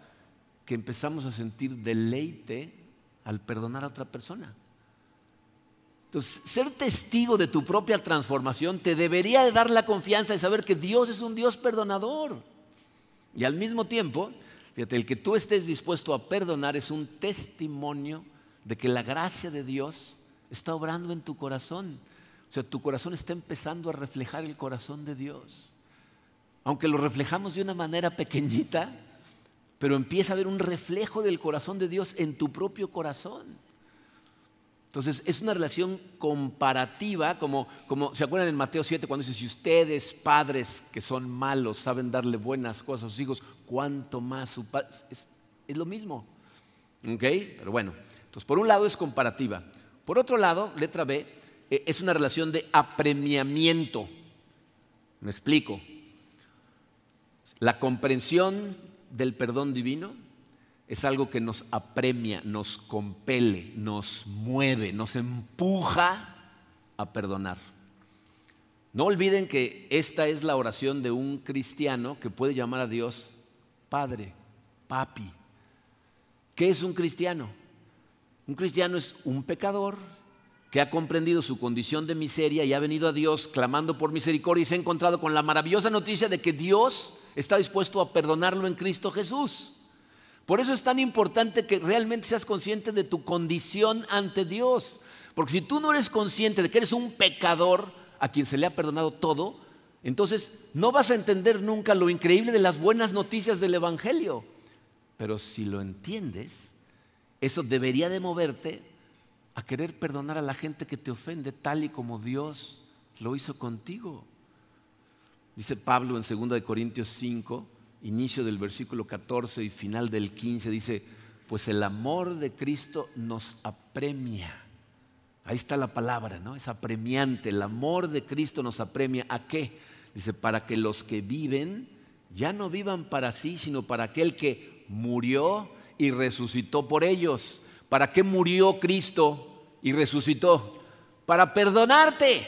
que empezamos a sentir deleite al perdonar a otra persona. Entonces, ser testigo de tu propia transformación te debería de dar la confianza de saber que Dios es un Dios perdonador. Y al mismo tiempo, Fíjate, el que tú estés dispuesto a perdonar es un testimonio de que la gracia de Dios está obrando en tu corazón. O sea, tu corazón está empezando a reflejar el corazón de Dios. Aunque lo reflejamos de una manera pequeñita, pero empieza a haber un reflejo del corazón de Dios en tu propio corazón. Entonces, es una relación comparativa, como, como se acuerdan en Mateo 7 cuando dice, si ustedes, padres que son malos, saben darle buenas cosas a sus hijos, cuánto más su padre... Es, lo mismo. ¿Ok? Pero bueno, entonces por un lado es comparativa. Por otro lado, letra B, es una relación de apremiamiento. Me explico. La comprensión del perdón divino es algo que nos apremia, nos compele, nos mueve, nos empuja a perdonar. No olviden que esta es la oración de un cristiano que puede llamar a Dios Padre, Papi. ¿Qué es un cristiano? Un cristiano es un pecador que ha comprendido su condición de miseria y ha venido a Dios clamando por misericordia y se ha encontrado con la maravillosa noticia de que Dios está dispuesto a perdonarlo en Cristo Jesús. Por eso es tan importante que realmente seas consciente de tu condición ante Dios. Porque si tú no eres consciente de que eres un pecador a quien se le ha perdonado todo, entonces no vas a entender nunca lo increíble de las buenas noticias del Evangelio. Pero si lo entiendes, eso debería de moverte a querer perdonar a la gente que te ofende tal y como Dios lo hizo contigo. Dice Pablo en 2 Corintios 5, inicio del versículo 14 y final del 15, dice, pues el amor de Cristo nos apremia. Ahí está la palabra, ¿no? Es apremiante. El amor de Cristo nos apremia. ¿A qué? Dice, para que los que viven ya no vivan para sí, sino para aquel que murió y resucitó por ellos. ¿Para qué murió Cristo y resucitó? Para perdonarte.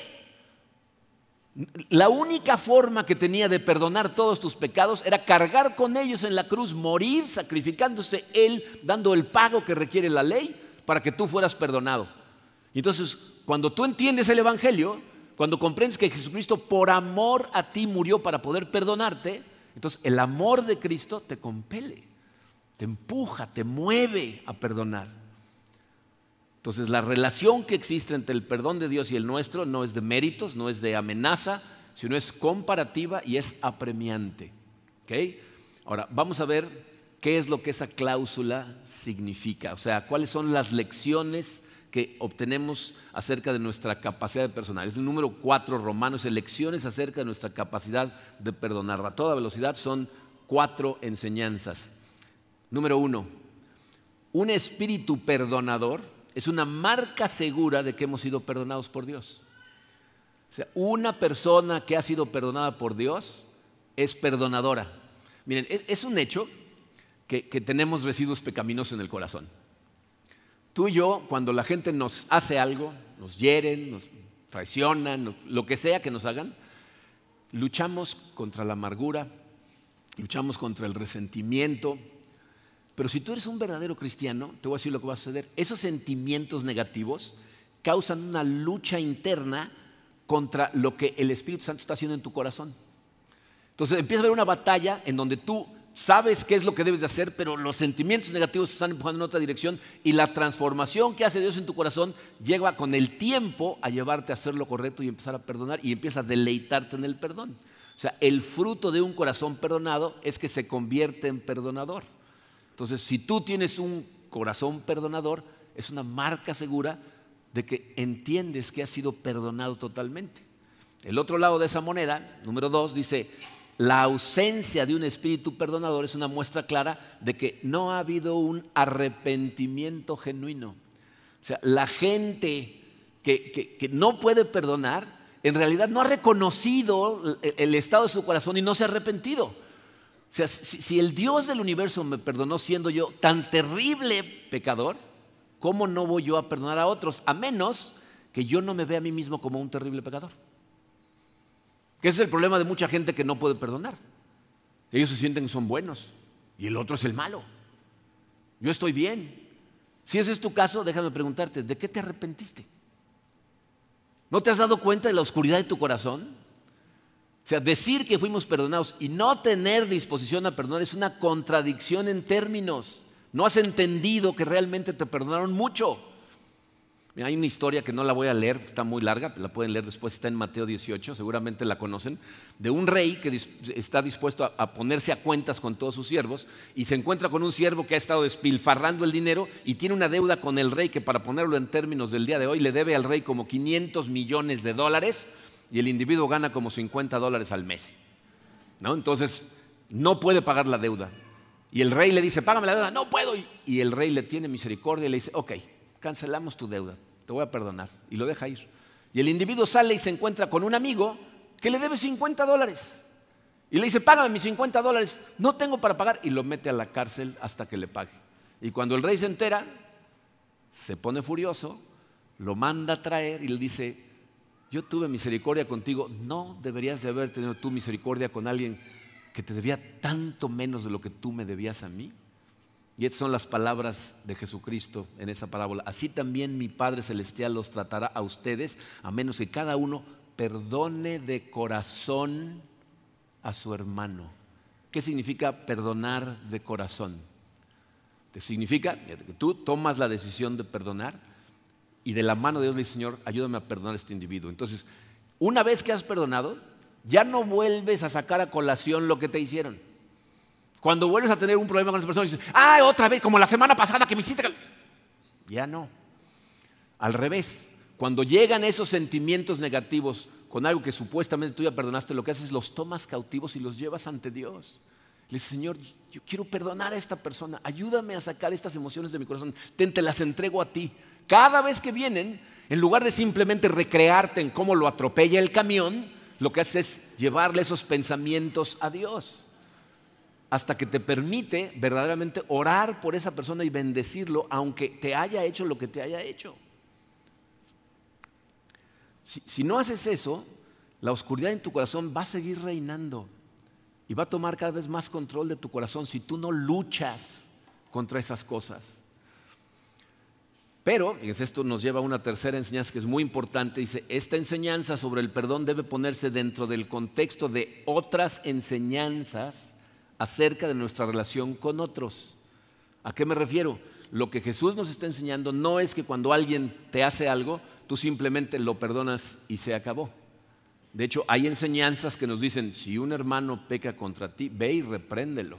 La única forma que tenía de perdonar todos tus pecados era cargar con ellos en la cruz, morir sacrificándose Él, dando el pago que requiere la ley para que tú fueras perdonado. Entonces, cuando tú entiendes el Evangelio, cuando comprendes que Jesucristo por amor a ti murió para poder perdonarte, entonces el amor de Cristo te compele, te empuja, te mueve a perdonar. Entonces la relación que existe entre el perdón de Dios y el nuestro no es de méritos, no es de amenaza, sino es comparativa y es apremiante. Ahora, vamos a ver qué es lo que esa cláusula significa, o sea, cuáles son las lecciones que obtenemos acerca de nuestra capacidad de perdonar. Es el número cuatro Romanos, lecciones acerca de nuestra capacidad de perdonar. A toda velocidad son cuatro enseñanzas. Número uno, un espíritu perdonador es una marca segura de que hemos sido perdonados por Dios. O sea, una persona que ha sido perdonada por Dios es perdonadora. Miren, es, un hecho que, que tenemos residuos pecaminosos en el corazón. Tú y yo, cuando la gente nos hace algo, nos hieren, nos traicionan, lo que sea que nos hagan, luchamos contra la amargura, luchamos contra el resentimiento. Pero si tú eres un verdadero cristiano, te voy a decir lo que va a suceder. Esos sentimientos negativos causan una lucha interna contra lo que el Espíritu Santo está haciendo en tu corazón. Entonces empieza a haber una batalla en donde tú sabes qué es lo que debes de hacer, pero los sentimientos negativos se están empujando en otra dirección y la transformación que hace Dios en tu corazón llega con el tiempo a llevarte a hacer lo correcto y empezar a perdonar y empiezas a deleitarte en el perdón. O sea, el fruto de un corazón perdonado es que se convierte en perdonador. Entonces, si tú tienes un corazón perdonador, es una marca segura de que entiendes que has sido perdonado totalmente. El otro lado de esa moneda, número dos, dice, la ausencia de un espíritu perdonador es una muestra clara de que no ha habido un arrepentimiento genuino. O sea, la gente que, no puede perdonar, en realidad no ha reconocido el, estado de su corazón y no se ha arrepentido. O sea, si, el Dios del universo me perdonó siendo yo tan terrible pecador, ¿cómo no voy yo a perdonar a otros? A menos que yo no me vea a mí mismo como un terrible pecador. Que ese es el problema de mucha gente que no puede perdonar. Ellos se sienten que son buenos y el otro es el malo. Yo estoy bien. Si ese es tu caso, déjame preguntarte, ¿de qué te arrepentiste? ¿No te has dado cuenta de la oscuridad de tu corazón? O sea, decir que fuimos perdonados y no tener disposición a perdonar es una contradicción en términos. No has entendido que realmente te perdonaron mucho. Hay una historia que no la voy a leer, está muy larga, la pueden leer después, está en Mateo 18, seguramente la conocen, de un rey que está dispuesto a, ponerse a cuentas con todos sus siervos y se encuentra con un siervo que ha estado despilfarrando el dinero y tiene una deuda con el rey que para ponerlo en términos del día de hoy le debe al rey como 500 millones de dólares y el individuo gana como 50 dólares al mes. ¿no? Entonces, no puede pagar la deuda. Y el rey le dice, págame la deuda, no puedo. Y el rey le tiene misericordia y le dice, ok, cancelamos tu deuda, te voy a perdonar. Y lo deja ir. Y el individuo sale y se encuentra con un amigo que le debe 50 dólares. Y le dice, págame mis 50 dólares, no tengo para pagar. Y lo mete a la cárcel hasta que le pague. Y cuando el rey se entera, se pone furioso, lo manda a traer y le dice, yo tuve misericordia contigo, no deberías de haber tenido tú misericordia con alguien que te debía tanto menos de lo que tú me debías a mí. Y estas son las palabras de Jesucristo en esa parábola. Así también mi Padre Celestial los tratará a ustedes, a menos que cada uno perdone de corazón a su hermano. ¿Qué significa perdonar de corazón? Significa que tú tomas la decisión de perdonar y de la mano de Dios le dices, Señor, ayúdame a perdonar a este individuo. Entonces, una vez que has perdonado, ya no vuelves a sacar a colación lo que te hicieron. Cuando vuelves a tener un problema con esa persona, dices, ah, otra vez, como la semana pasada que me hiciste. Ya no. Al revés, cuando llegan esos sentimientos negativos con algo que supuestamente tú ya perdonaste, lo que haces es los tomas cautivos y los llevas ante Dios. Le dices, Señor, yo quiero perdonar a esta persona, ayúdame a sacar estas emociones de mi corazón, te las entrego a ti. Cada vez que vienen, en lugar de simplemente recrearte en cómo lo atropella el camión, lo que haces es llevarle esos pensamientos a Dios. hasta que te permite verdaderamente orar por esa persona y bendecirlo, aunque te haya hecho lo que te haya hecho. Si, si no haces eso, la oscuridad en tu corazón va a seguir reinando y va a tomar cada vez más control de tu corazón si tú no luchas contra esas cosas. Pero, fíjense, esto nos lleva a una tercera enseñanza que es muy importante. Dice, esta enseñanza sobre el perdón debe ponerse dentro del contexto de otras enseñanzas acerca de nuestra relación con otros. ¿A qué me refiero? Lo que Jesús nos está enseñando no es que cuando alguien te hace algo, tú simplemente lo perdonas y se acabó. De hecho, hay enseñanzas que nos dicen, si un hermano peca contra ti, ve y repréndelo.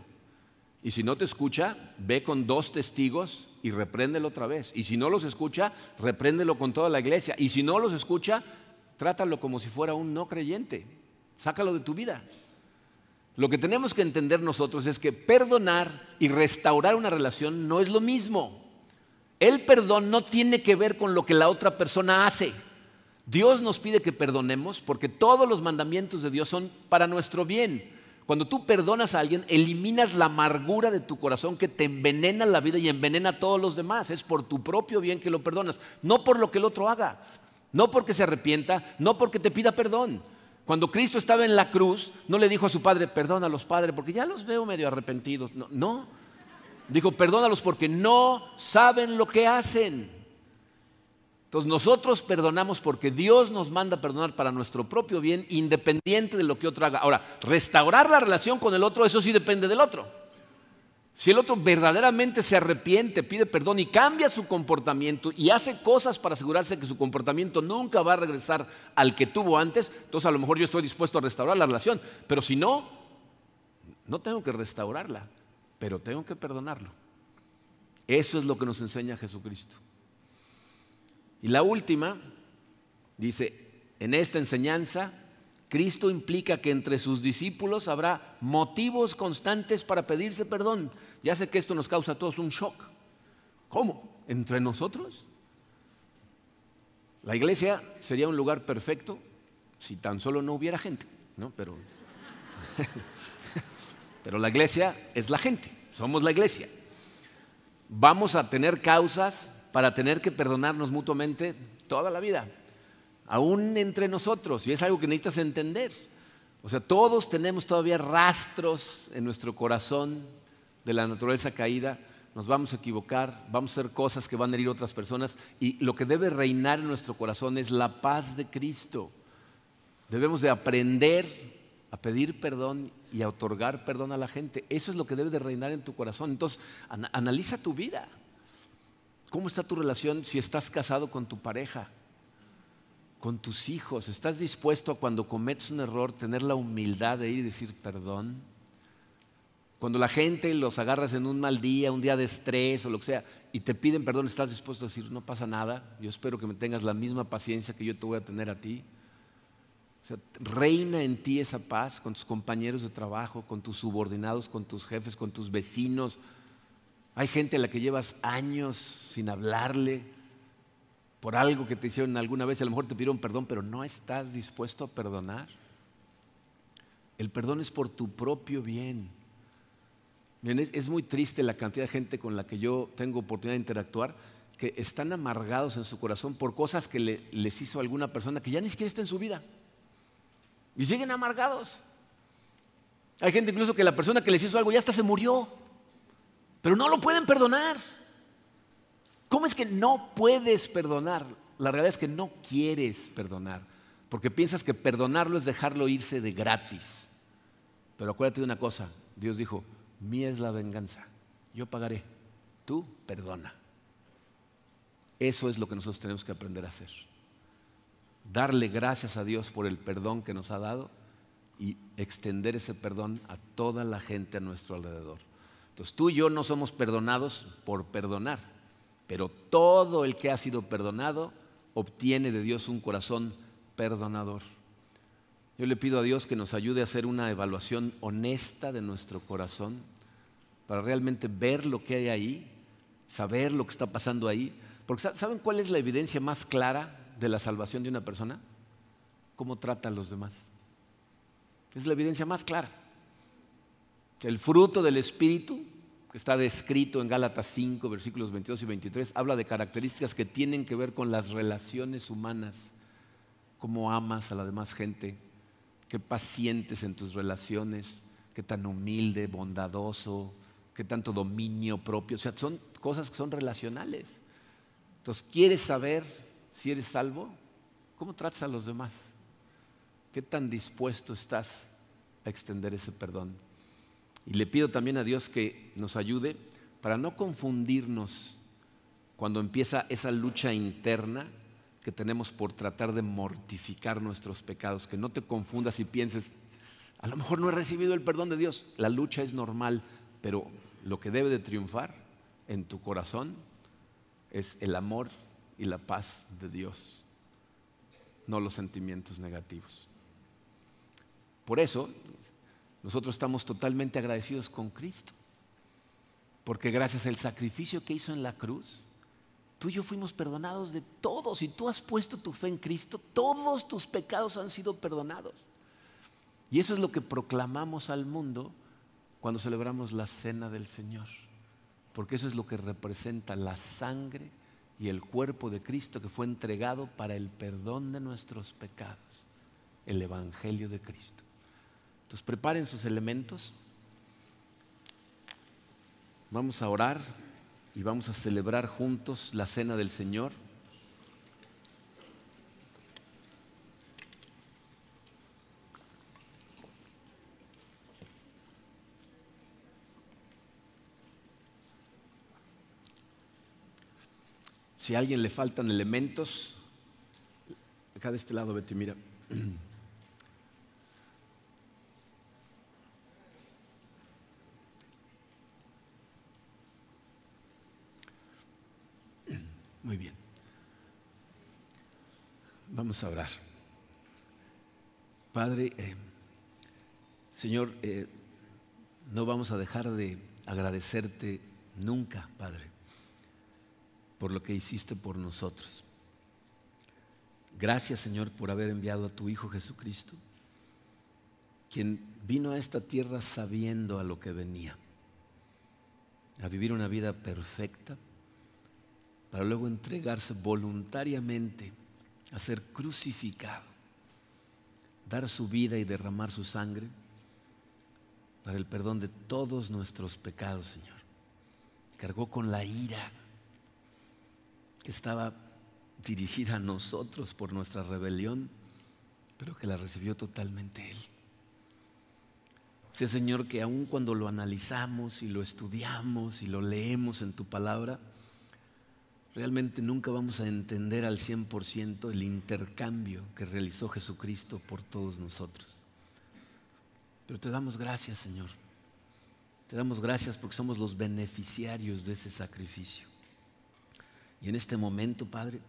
Y si no te escucha, ve con dos testigos y repréndelo otra vez. Y si no los escucha, repréndelo con toda la iglesia. Y si no los escucha, trátalo como si fuera un no creyente. Sácalo de tu vida. Lo que tenemos que entender nosotros es que perdonar y restaurar una relación no es lo mismo. El perdón no tiene que ver con lo que la otra persona hace. Dios nos pide que perdonemos porque todos los mandamientos de Dios son para nuestro bien. Cuando tú perdonas a alguien, eliminas la amargura de tu corazón que te envenena la vida y envenena a todos los demás. Es por tu propio bien que lo perdonas, no por lo que el otro haga, no porque se arrepienta, no porque te pida perdón. Cuando Cristo estaba en la cruz, no le dijo a su padre, perdona a los padres porque ya los veo medio arrepentidos. No, no. dijo, perdónalos porque no saben lo que hacen. Entonces nosotros perdonamos porque Dios nos manda a perdonar para nuestro propio bien, independiente de lo que otro haga. Ahora, restaurar la relación con el otro, eso sí depende del otro. Si el otro verdaderamente se arrepiente, pide perdón y cambia su comportamiento y hace cosas para asegurarse que su comportamiento nunca va a regresar al que tuvo antes, entonces a lo mejor yo estoy dispuesto a restaurar la relación. Pero si no, no tengo que restaurarla, pero tengo que perdonarlo. Eso es lo que nos enseña Jesucristo. Y la última, dice, en esta enseñanza, Cristo implica que entre sus discípulos habrá motivos constantes para pedirse perdón. Ya sé que esto nos causa a todos un shock. ¿Cómo? ¿Entre nosotros? La iglesia sería un lugar perfecto si tan solo no hubiera gente, ¿no? Pero, pero la iglesia es la gente, somos la iglesia. Vamos a tener causas para tener que perdonarnos mutuamente toda la vida, aún entre nosotros, y es algo que necesitas entender. O sea, todos tenemos todavía rastros en nuestro corazón de la naturaleza caída, nos vamos a equivocar, vamos a hacer cosas que van a herir a otras personas, y lo que debe reinar en nuestro corazón es la paz de Cristo. Debemos de aprender a pedir perdón y a otorgar perdón a la gente. Eso es lo que debe de reinar en tu corazón. Entonces, analiza tu vida. ¿Cómo está tu relación si estás casado con tu pareja? Con tus hijos. ¿Estás dispuesto a cuando cometes un error tener la humildad de ir y decir perdón? Cuando la gente los agarras en un mal día, un día de estrés o lo que sea, y te piden perdón, ¿estás dispuesto a decir, no pasa nada? Yo espero que me tengas la misma paciencia que yo te voy a tener a ti. Reina en ti esa paz con tus compañeros de trabajo, con tus subordinados, con tus jefes, con tus vecinos, hay gente a la que llevas años sin hablarle por algo que te hicieron alguna vez. A lo mejor te pidieron perdón, pero no estás dispuesto a perdonar. El perdón es por tu propio bien. Es muy triste la cantidad de gente con la que yo tengo oportunidad de interactuar que están amargados en su corazón por cosas que les hizo alguna persona que ya ni siquiera está en su vida. Y siguen amargados. Hay gente incluso que la persona que les hizo algo ya hasta se murió pero no lo pueden perdonar. ¿Cómo es que no puedes perdonar? La realidad es que no quieres perdonar, porque piensas que perdonarlo es dejarlo irse de gratis. Pero acuérdate de una cosa, Dios dijo, mía es la venganza, yo pagaré, tú perdona. Eso es lo que nosotros tenemos que aprender a hacer. Darle gracias a Dios por el perdón que nos ha dado y extender ese perdón a toda la gente a nuestro alrededor. Entonces tú y yo no somos perdonados por perdonar, pero todo el que ha sido perdonado obtiene de Dios un corazón perdonador. Yo le pido a Dios que nos ayude a hacer una evaluación honesta de nuestro corazón para realmente ver lo que hay ahí, saber lo que está pasando ahí. Porque ¿saben cuál es la evidencia más clara de la salvación de una persona? Cómo trata a los demás. Es la evidencia más clara. El fruto del Espíritu, que está descrito en Gálatas 5, versículos 22 y 23, habla de características que tienen que ver con las relaciones humanas, cómo amas a la demás gente, qué pacientes en tus relaciones, qué tan humilde, bondadoso, qué tanto dominio propio. O sea, son cosas que son relacionales. Entonces, ¿quieres saber si eres salvo? ¿Cómo tratas a los demás? ¿Qué tan dispuesto estás a extender ese perdón? Y le pido también a Dios que nos ayude para no confundirnos cuando empieza esa lucha interna que tenemos por tratar de mortificar nuestros pecados, que no te confundas y pienses, a lo mejor no he recibido el perdón de Dios, la lucha es normal, pero lo que debe de triunfar en tu corazón es el amor y la paz de Dios, no los sentimientos negativos. Por eso, nosotros estamos totalmente agradecidos con Cristo. Porque gracias al sacrificio que hizo en la cruz, tú y yo fuimos perdonados de todos. Y tú has puesto tu fe en Cristo, todos tus pecados han sido perdonados. Y eso es lo que proclamamos al mundo cuando celebramos la cena del Señor. Porque eso es lo que representa la sangre y el cuerpo de Cristo que fue entregado para el perdón de nuestros pecados. El Evangelio de Cristo. Entonces preparen sus elementos. Vamos a orar y vamos a celebrar juntos la cena del Señor. Si a alguien le faltan elementos, acá de este lado, Betty, mira. Muy bien. Vamos a orar. Padre, eh, Señor, eh, no vamos a dejar de agradecerte nunca, Padre, por lo que hiciste por nosotros. Gracias, Señor, por haber enviado a tu Hijo Jesucristo, quien vino a esta tierra sabiendo a lo que venía, a vivir una vida perfecta para luego entregarse voluntariamente a ser crucificado, dar su vida y derramar su sangre para el perdón de todos nuestros pecados, Señor. Cargó con la ira que estaba dirigida a nosotros por nuestra rebelión, pero que la recibió totalmente Él. Sé, Señor, que aun cuando lo analizamos y lo estudiamos y lo leemos en tu palabra, realmente nunca vamos a entender al 100% el intercambio que realizó Jesucristo por todos nosotros. Pero te damos gracias, Señor. Te damos gracias porque somos los beneficiarios de ese sacrificio. Y en este momento, Padre,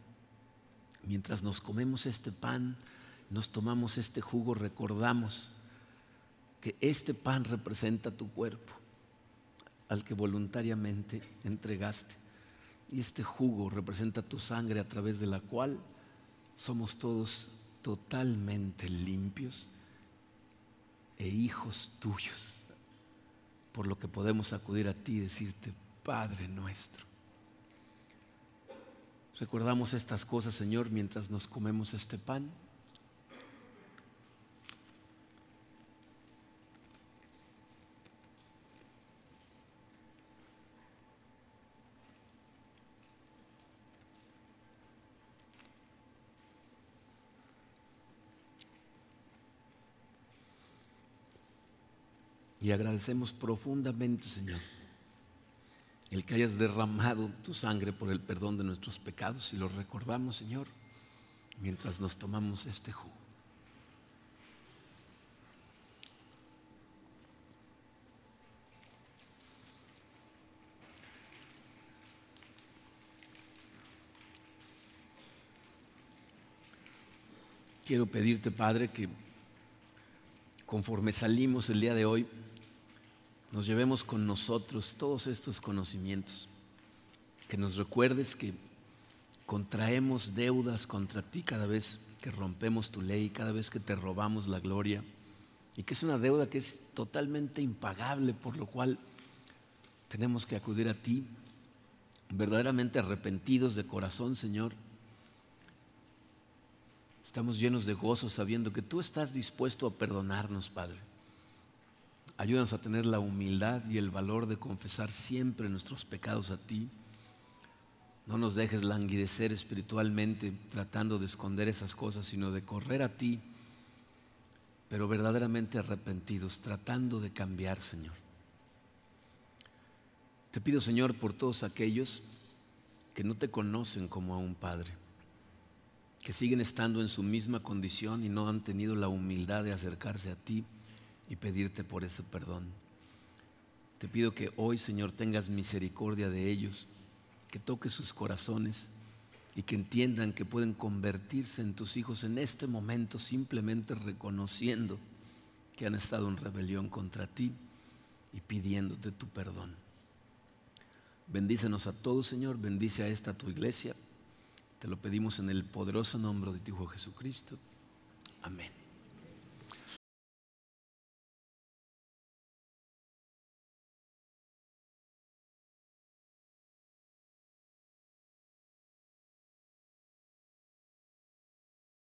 mientras nos comemos este pan, nos tomamos este jugo, recordamos que este pan representa tu cuerpo, al que voluntariamente entregaste y este jugo representa tu sangre a través de la cual somos todos totalmente limpios e hijos tuyos, por lo que podemos acudir a ti y decirte, Padre nuestro. Recordamos estas cosas, Señor, mientras nos comemos este pan. Y agradecemos profundamente, Señor, el que hayas derramado tu sangre por el perdón de nuestros pecados y lo recordamos, Señor, mientras nos tomamos este jugo. Quiero pedirte, Padre, que conforme salimos el día de hoy, nos llevemos con nosotros todos estos conocimientos, que nos recuerdes que contraemos deudas contra ti cada vez que rompemos tu ley, cada vez que te robamos la gloria, y que es una deuda que es totalmente impagable, por lo cual tenemos que acudir a ti, verdaderamente arrepentidos de corazón, Señor. Estamos llenos de gozo sabiendo que tú estás dispuesto a perdonarnos, Padre. Ayúdanos a tener la humildad y el valor de confesar siempre nuestros pecados a ti. No nos dejes languidecer espiritualmente tratando de esconder esas cosas, sino de correr a ti, pero verdaderamente arrepentidos, tratando de cambiar, Señor. Te pido, Señor, por todos aquellos que no te conocen como a un Padre, que siguen estando en su misma condición y no han tenido la humildad de acercarse a ti y pedirte por ese perdón. Te pido que hoy, Señor, tengas misericordia de ellos, que toques sus corazones y que entiendan que pueden convertirse en tus hijos en este momento simplemente reconociendo que han estado en rebelión contra ti y pidiéndote tu perdón. Bendícenos a todos, Señor, bendice a esta tu iglesia. Te lo pedimos en el poderoso nombre de tu Hijo Jesucristo. Amén.